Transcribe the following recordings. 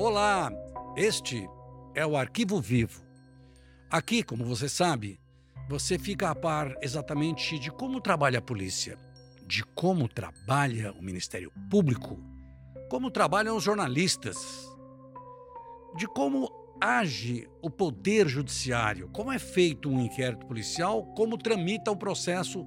Olá, este é o Arquivo Vivo. Aqui, como você sabe, você fica a par exatamente de como trabalha a polícia, de como trabalha o Ministério Público, como trabalham os jornalistas, de como age o Poder Judiciário, como é feito um inquérito policial, como tramita o processo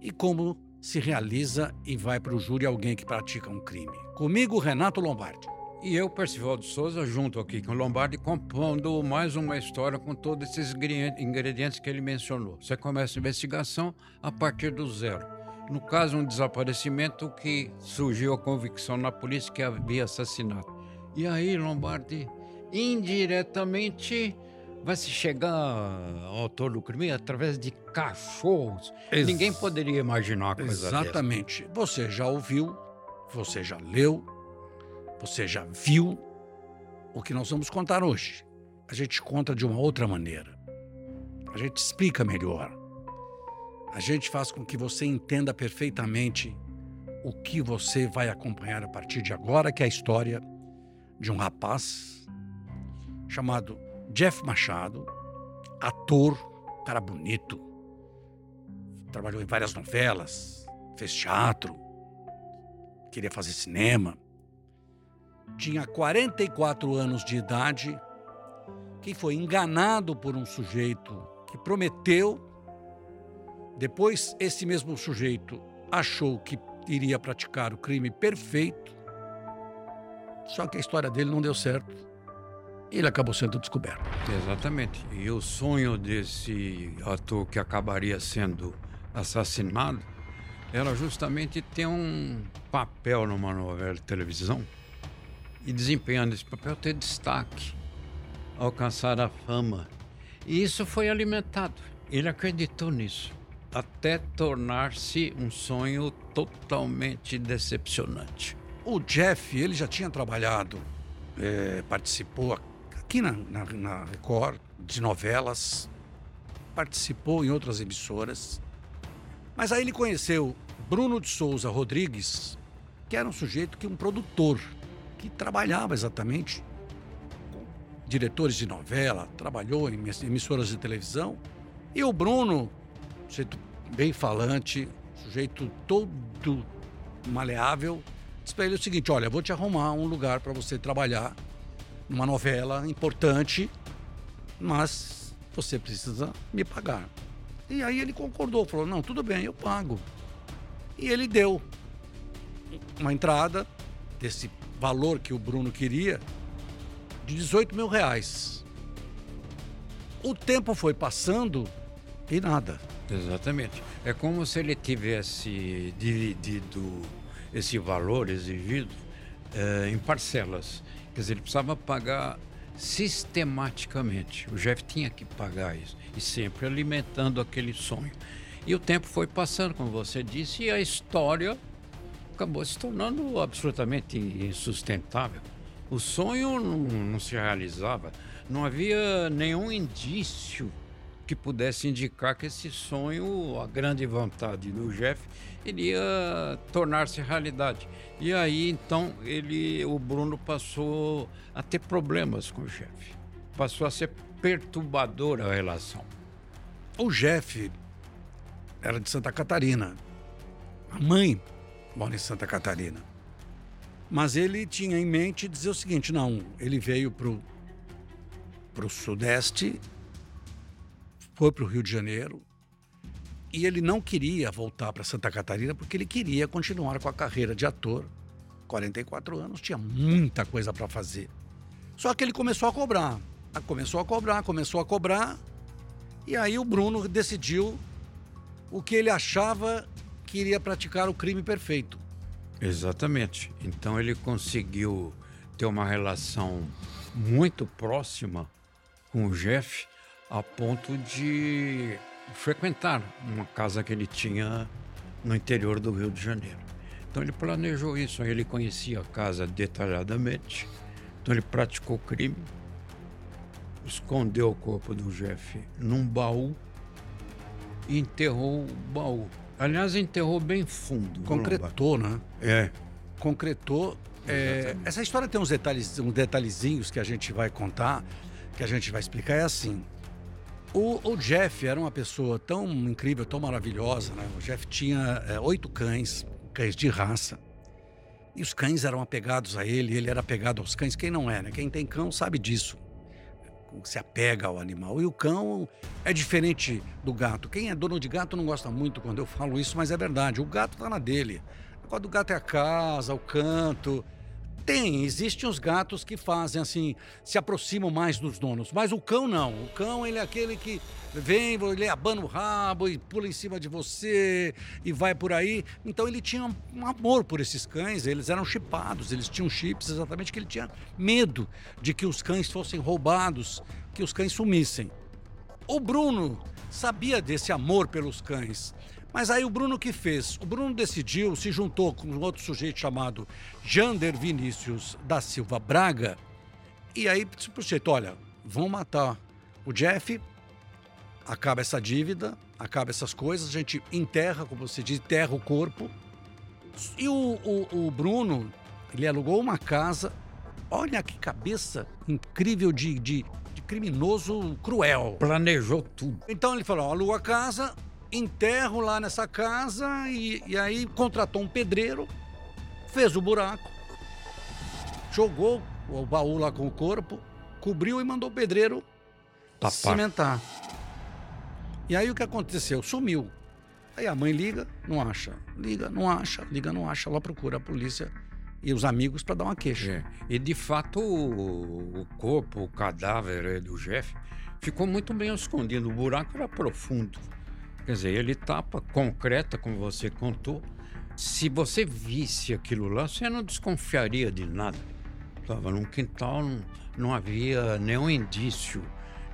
e como se realiza e vai para o júri alguém que pratica um crime. Comigo, Renato Lombardi. E eu, Percival de Souza, junto aqui com o Lombardi, compondo mais uma história com todos esses ingredientes que ele mencionou. Você começa a investigação a partir do zero. No caso, um desaparecimento que surgiu a convicção na polícia que havia assassinato. E aí, Lombardi, indiretamente, vai se chegar ao autor do crime através de cachorros. Ex Ninguém poderia imaginar uma coisa Exatamente. Dessa. Você já ouviu, você já leu, você já viu o que nós vamos contar hoje. A gente conta de uma outra maneira. A gente explica melhor. A gente faz com que você entenda perfeitamente o que você vai acompanhar a partir de agora, que é a história de um rapaz chamado Jeff Machado, ator, cara bonito, trabalhou em várias novelas, fez teatro, queria fazer cinema. Tinha 44 anos de idade, que foi enganado por um sujeito que prometeu. Depois, esse mesmo sujeito achou que iria praticar o crime perfeito, só que a história dele não deu certo ele acabou sendo descoberto. Exatamente. E o sonho desse ator que acabaria sendo assassinado era justamente ter um papel numa novela de televisão e desempenhando esse papel ter destaque, alcançar a fama. E isso foi alimentado. Ele acreditou nisso até tornar-se um sonho totalmente decepcionante. O Jeff, ele já tinha trabalhado, é, participou aqui na, na, na Record, de novelas, participou em outras emissoras. Mas aí ele conheceu Bruno de Souza Rodrigues, que era um sujeito que um produtor, que trabalhava exatamente com diretores de novela, trabalhou em emissoras de televisão. E o Bruno, sujeito bem falante, sujeito todo maleável, disse para ele o seguinte: olha, vou te arrumar um lugar para você trabalhar uma novela importante, mas você precisa me pagar. E aí ele concordou, falou: não, tudo bem, eu pago. E ele deu uma entrada desse valor que o Bruno queria de 18 mil reais. O tempo foi passando e nada. Exatamente. É como se ele tivesse dividido esse valor exigido é, em parcelas. Quer dizer, ele precisava pagar sistematicamente. O Jeff tinha que pagar isso e sempre alimentando aquele sonho. E o tempo foi passando, como você disse, e a história acabou se tornando absolutamente insustentável. O sonho não, não se realizava, não havia nenhum indício que pudesse indicar que esse sonho, a grande vontade do Jeff, iria tornar-se realidade. E aí então ele, o Bruno passou a ter problemas com o Jeff. Passou a ser perturbadora a relação. O Jeff era de Santa Catarina. A mãe mora em Santa Catarina. Mas ele tinha em mente dizer o seguinte: não, ele veio para o Sudeste foi para o Rio de Janeiro e ele não queria voltar para Santa Catarina porque ele queria continuar com a carreira de ator. 44 anos, tinha muita coisa para fazer. Só que ele começou a cobrar. Começou a cobrar, começou a cobrar. E aí o Bruno decidiu o que ele achava que iria praticar o crime perfeito. Exatamente. Então ele conseguiu ter uma relação muito próxima com o Jeff a ponto de frequentar uma casa que ele tinha no interior do Rio de Janeiro. Então ele planejou isso, ele conhecia a casa detalhadamente, então ele praticou crime, escondeu o corpo do Jeff num baú e enterrou o baú. Aliás, enterrou bem fundo. Concretou, né? É. Concretou É, essa história tem uns, detalhes, uns detalhezinhos que a gente vai contar, que a gente vai explicar. É assim: o, o Jeff era uma pessoa tão incrível, tão maravilhosa. Né? O Jeff tinha é, oito cães, cães de raça. E os cães eram apegados a ele, ele era apegado aos cães. Quem não é, né? Quem tem cão sabe disso. Se apega ao animal. E o cão é diferente do gato. Quem é dono de gato não gosta muito quando eu falo isso, mas é verdade. O gato está na dele. O gato é a casa, o canto. Tem, existem os gatos que fazem assim, se aproximam mais dos donos, mas o cão não. O cão, ele é aquele que vem, ele abana o rabo e pula em cima de você e vai por aí. Então ele tinha um amor por esses cães, eles eram chipados, eles tinham chips exatamente que ele tinha medo de que os cães fossem roubados, que os cães sumissem. O Bruno sabia desse amor pelos cães. Mas aí o Bruno que fez? O Bruno decidiu, se juntou com um outro sujeito chamado Jander Vinícius da Silva Braga, e aí disse pro sujeito, olha, vão matar o Jeff, acaba essa dívida, acaba essas coisas, a gente enterra, como você diz, enterra o corpo. E o, o, o Bruno, ele alugou uma casa, olha que cabeça incrível de, de, de criminoso cruel. Planejou tudo. Então ele falou, aluga a casa, enterro lá nessa casa e, e aí contratou um pedreiro, fez o buraco, jogou o baú lá com o corpo, cobriu e mandou o pedreiro Tapar. cimentar. E aí o que aconteceu? Sumiu. Aí a mãe liga, não acha. Liga, não acha. Liga, não acha. Ela procura a polícia e os amigos para dar uma queixa. É. E de fato o, o, corpo, o cadáver do Jeff ficou muito bem escondido. O buraco era profundo. Quer dizer, ele tapa concreta, como você contou. Se você visse aquilo lá, você não desconfiaria de nada. Estava num quintal, não, não havia nenhum indício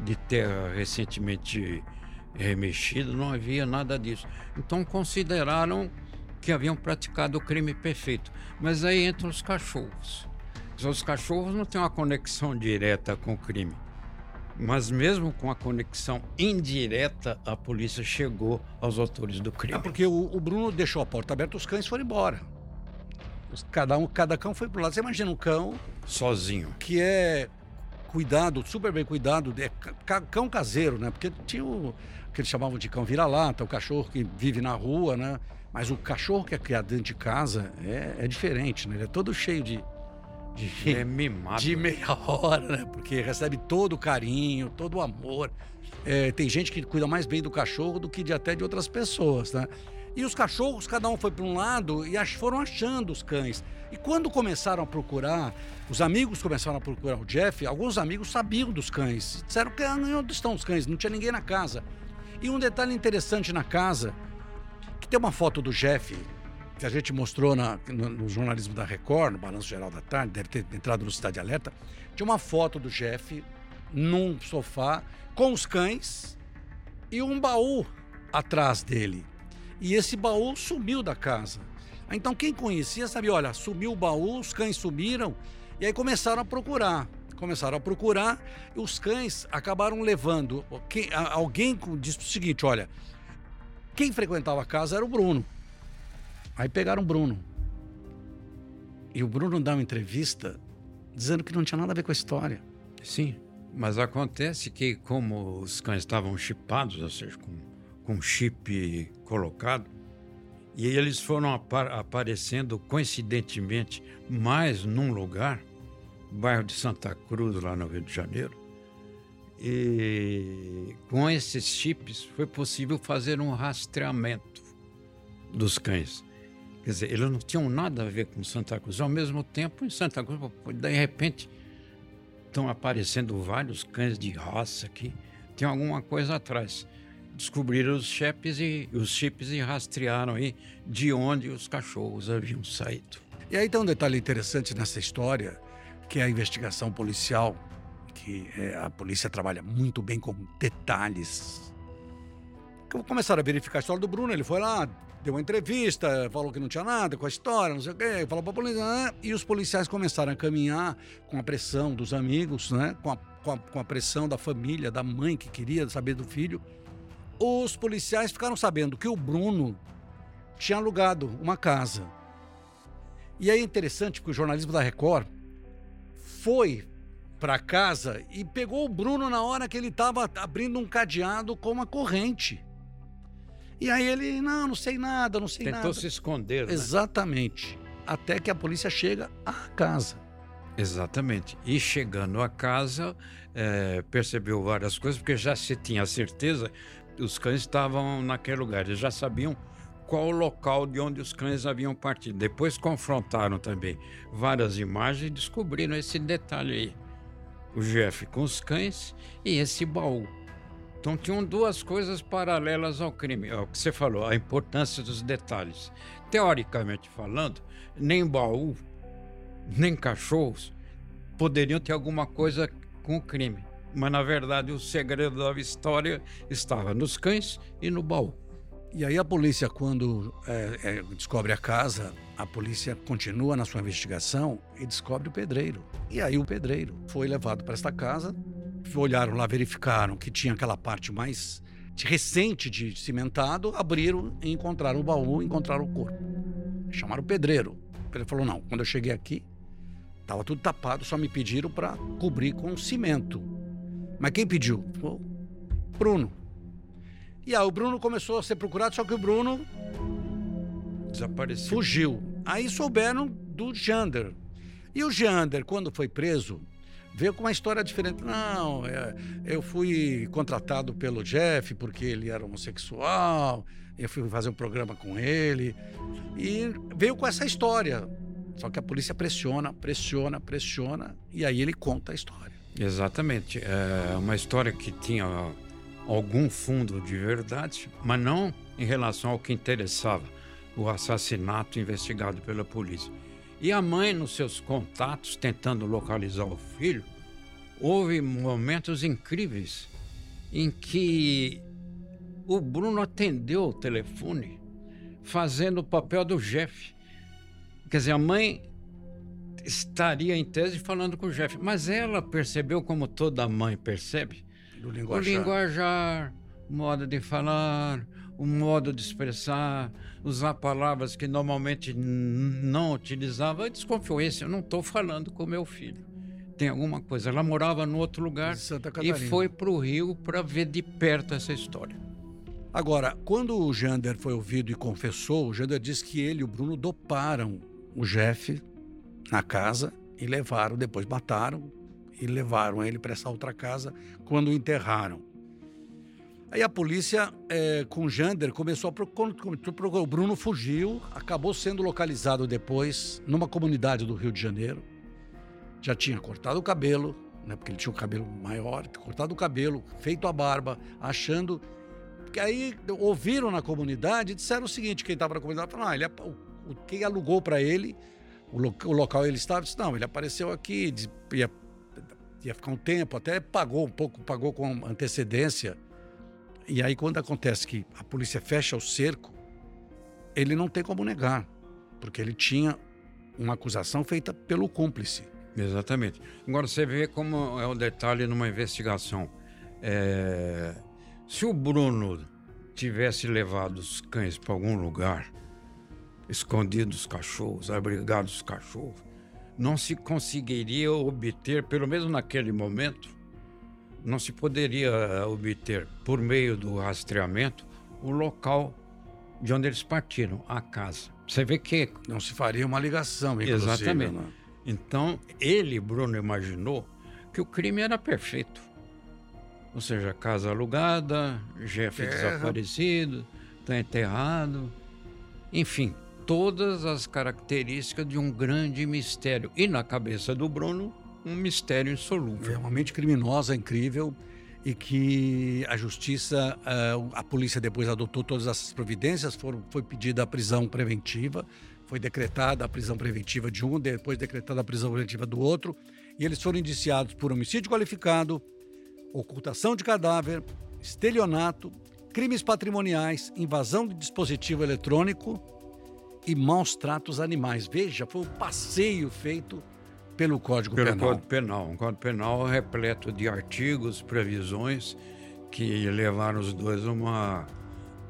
de terra recentemente remexido, não havia nada disso. Então consideraram que haviam praticado o crime perfeito. Mas aí entram os cachorros. Os cachorros não têm uma conexão direta com o crime. Mas mesmo com a conexão indireta, a polícia chegou aos autores do crime. É porque o, o Bruno deixou a porta aberta, os cães foram embora. Cada, um, cada cão foi pro lado. Você imagina um cão. Sozinho. Que é cuidado, super bem cuidado, é cão caseiro, né? Porque tinha o que eles chamavam de cão vira-lata, o cachorro que vive na rua, né? Mas o cachorro que é criado dentro de casa é, é diferente, né? Ele é todo cheio de, de, é mimado. de meia hora, né? Porque recebe todo o carinho, todo o amor. É, tem gente que cuida mais bem do cachorro do que de até de outras pessoas, né? E os cachorros, cada um foi para um lado e foram achando os cães. E quando começaram a procurar, os amigos começaram a procurar o Jeff, alguns amigos sabiam dos cães. Disseram que ah, onde estão os cães? Não tinha ninguém na casa. E um detalhe interessante na casa, que tem uma foto do Jeff que a gente mostrou na, no, no, jornalismo da Record, no Balanço Geral da Tarde, deve ter entrado no Cidade Alerta, tinha uma foto do Jeff num sofá com os cães e um baú atrás dele. E esse baú sumiu da casa. Então quem conhecia sabia, olha, sumiu o baú, os cães sumiram, e aí começaram a procurar. Começaram a procurar e os cães acabaram levando. Alguém disse o seguinte: olha, quem frequentava a casa era o Bruno. Aí pegaram o Bruno. E o Bruno dá uma entrevista dizendo que não tinha nada a ver com a história. Sim, mas acontece que, como os cães estavam chipados, ou seja, com, com chip colocado, e eles foram aparecendo coincidentemente mais num lugar, bairro de Santa Cruz, lá no Rio de Janeiro. E com esses chips foi possível fazer um rastreamento dos cães. Quer dizer, eles não tinham nada a ver com Santa Cruz. Ao mesmo tempo, em Santa Cruz, de repente, estão aparecendo vários cães de raça aqui. Tem alguma coisa atrás. Descobriram os chips e os chips e rastrearam aí de onde os cachorros haviam saído. E aí tem um detalhe interessante nessa história, que é a investigação policial, que é, a polícia trabalha muito bem com detalhes. Começaram a verificar a história do Bruno, ele foi lá, deu uma entrevista, falou que não tinha nada com a história, não sei o quê, falou para a polícia, né? e os policiais começaram a caminhar com a pressão dos amigos, né? Com a, com, a, com a pressão da família, da mãe que queria saber do filho. Os policiais ficaram sabendo que o Bruno tinha alugado uma casa. E é interessante que o jornalismo da Record foi para casa e pegou o Bruno na hora que ele estava abrindo um cadeado com uma corrente. E aí ele, não, não sei nada, não sei Tentou nada. Tentou se esconder. Né? Exatamente. Até que a polícia chega à casa. Exatamente. E chegando à casa, é, percebeu várias coisas, porque já se tinha certeza os cães estavam naquele lugar, eles já sabiam qual o local de onde os cães haviam partido. Depois confrontaram também várias imagens e descobriram esse detalhe aí. O Jeff com os cães e esse baú. Então tinham duas coisas paralelas ao crime. É o que você falou, a importância dos detalhes. Teoricamente falando, nem baú, nem cachorros poderiam ter alguma coisa com o crime. Mas na verdade o segredo da história estava nos cães e no baú. E aí a polícia, quando é, é, descobre a casa, a polícia continua na sua investigação e descobre o pedreiro. E aí o pedreiro foi levado para esta casa, olharam lá, verificaram que tinha aquela parte mais recente de cimentado, abriram e encontraram o baú, encontraram o corpo. Chamaram o pedreiro. Ele falou: não, quando eu cheguei aqui, estava tudo tapado, só me pediram para cobrir com cimento. Mas quem pediu? Bruno. E aí o Bruno começou a ser procurado, só que o Bruno desapareceu. Fugiu. Aí souberam do Jander. E o Jander, quando foi preso, veio com uma história diferente. Não, é, eu fui contratado pelo Jeff porque ele era homossexual, eu fui fazer um programa com ele. E veio com essa história. Só que a polícia pressiona, pressiona, pressiona, e aí ele conta a história. Exatamente. É uma história que tinha algum fundo de verdade, mas não em relação ao que interessava, o assassinato investigado pela polícia. E a mãe, nos seus contatos, tentando localizar o filho, houve momentos incríveis em que o Bruno atendeu o telefone fazendo o papel do Jeff. Quer dizer, a mãe estaria em tese falando com o Jeff, mas ela percebeu como toda mãe percebe do linguajar. O linguajar, o modo de falar, o modo de expressar, usar palavras que normalmente não utilizava. Desconfiou esse, eu não estou falando com meu filho. Tem alguma coisa. Ela morava no outro lugar e foi para o Rio para ver de perto essa história. Agora, quando o Jander foi ouvido e confessou, o Jander disse que ele e o Bruno doparam o Jeff na casa e levaram, depois mataram e levaram ele para essa outra casa quando o enterraram. Aí a polícia, é, com o Jander, começou a procurar. O Bruno fugiu, acabou sendo localizado depois numa comunidade do Rio de Janeiro. Já tinha cortado o cabelo, né, porque ele tinha um cabelo maior, cortado o cabelo, feito a barba, achando. que aí ouviram na comunidade e disseram o seguinte: quem estava na comunidade falou: ah, ele, o, quem alugou para ele, o, lo, o local ele estava, disse: não, ele apareceu aqui, ia ia ficar um tempo, até pagou um pouco, pagou com antecedência. E aí, quando acontece que a polícia fecha o cerco, ele não tem como negar, porque ele tinha uma acusação feita pelo cúmplice. Exatamente. Agora, você vê como é o detalhe numa investigação. É... Se o Bruno tivesse levado os cães para algum lugar, escondido os cachorros, abrigado os cachorros, não se conseguiria obter, pelo menos naquele momento, não se poderia eh, obter, por meio do rastreamento, o local de onde eles partiram, a casa. Você vê que. Não se faria uma ligação, Exatamente. Né? Então, ele, Bruno, imaginou que o crime era perfeito. Ou seja, casa alugada, Jeff Terra. desaparecido, está enterrado. Enfim, todas as características de um grande mistério. E na cabeça do Bruno, um mistério insolúvel. É uma mente criminosa incrível e que a justiça, eh, a polícia depois adotou todas essas providências, foram, foi pedida a prisão preventiva, foi decretada a prisão preventiva de um, depois decretada a prisão preventiva do outro, e eles foram indiciados por homicídio qualificado, ocultação de cadáver, estelionato, crimes patrimoniais, invasão de dispositivo eletrônico e maus tratos animais. Veja, foi um passeio feito pelo Código pelo Penal. Pelo Código Penal. Um Código Penal repleto de artigos, previsões que levaram os dois a uma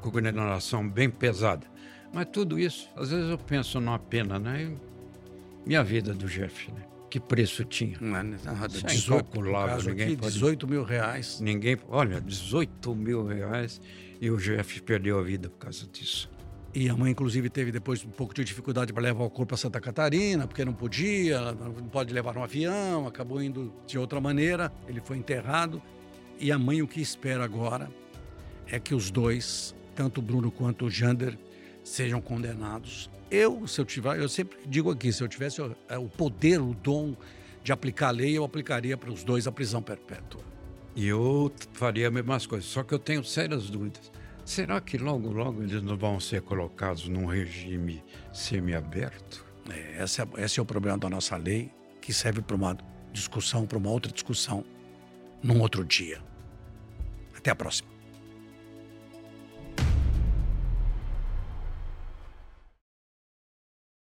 condenação bem pesada. Mas tudo isso, às vezes eu penso numa pena, né? E a vida do Jeff, né? Que preço tinha? Não é, né? Ah, Isso é 18, incalculável, no caso ninguém aqui, pode- 18 mil reais. Ninguém. Olha, 18 mil reais e o Jeff perdeu a vida por causa disso. E a mãe, inclusive, teve depois um pouco de dificuldade para levar o corpo para Santa Catarina, porque não podia, não pode levar no avião, acabou indo de outra maneira. Ele foi enterrado. E a mãe, o que espera agora é que os dois, tanto o Bruno quanto o Jander, sejam condenados. Eu, se eu tiver, eu sempre digo aqui, se eu tivesse o é, o poder, o dom de aplicar a lei, eu aplicaria para os dois a prisão perpétua. E eu faria a mesma coisa, só que eu tenho sérias dúvidas. Será que logo, logo eles não vão ser colocados num regime semiaberto? É, esse, é, esse é o problema da nossa lei, que serve para uma discussão, para uma outra discussão, num outro dia. Até a próxima.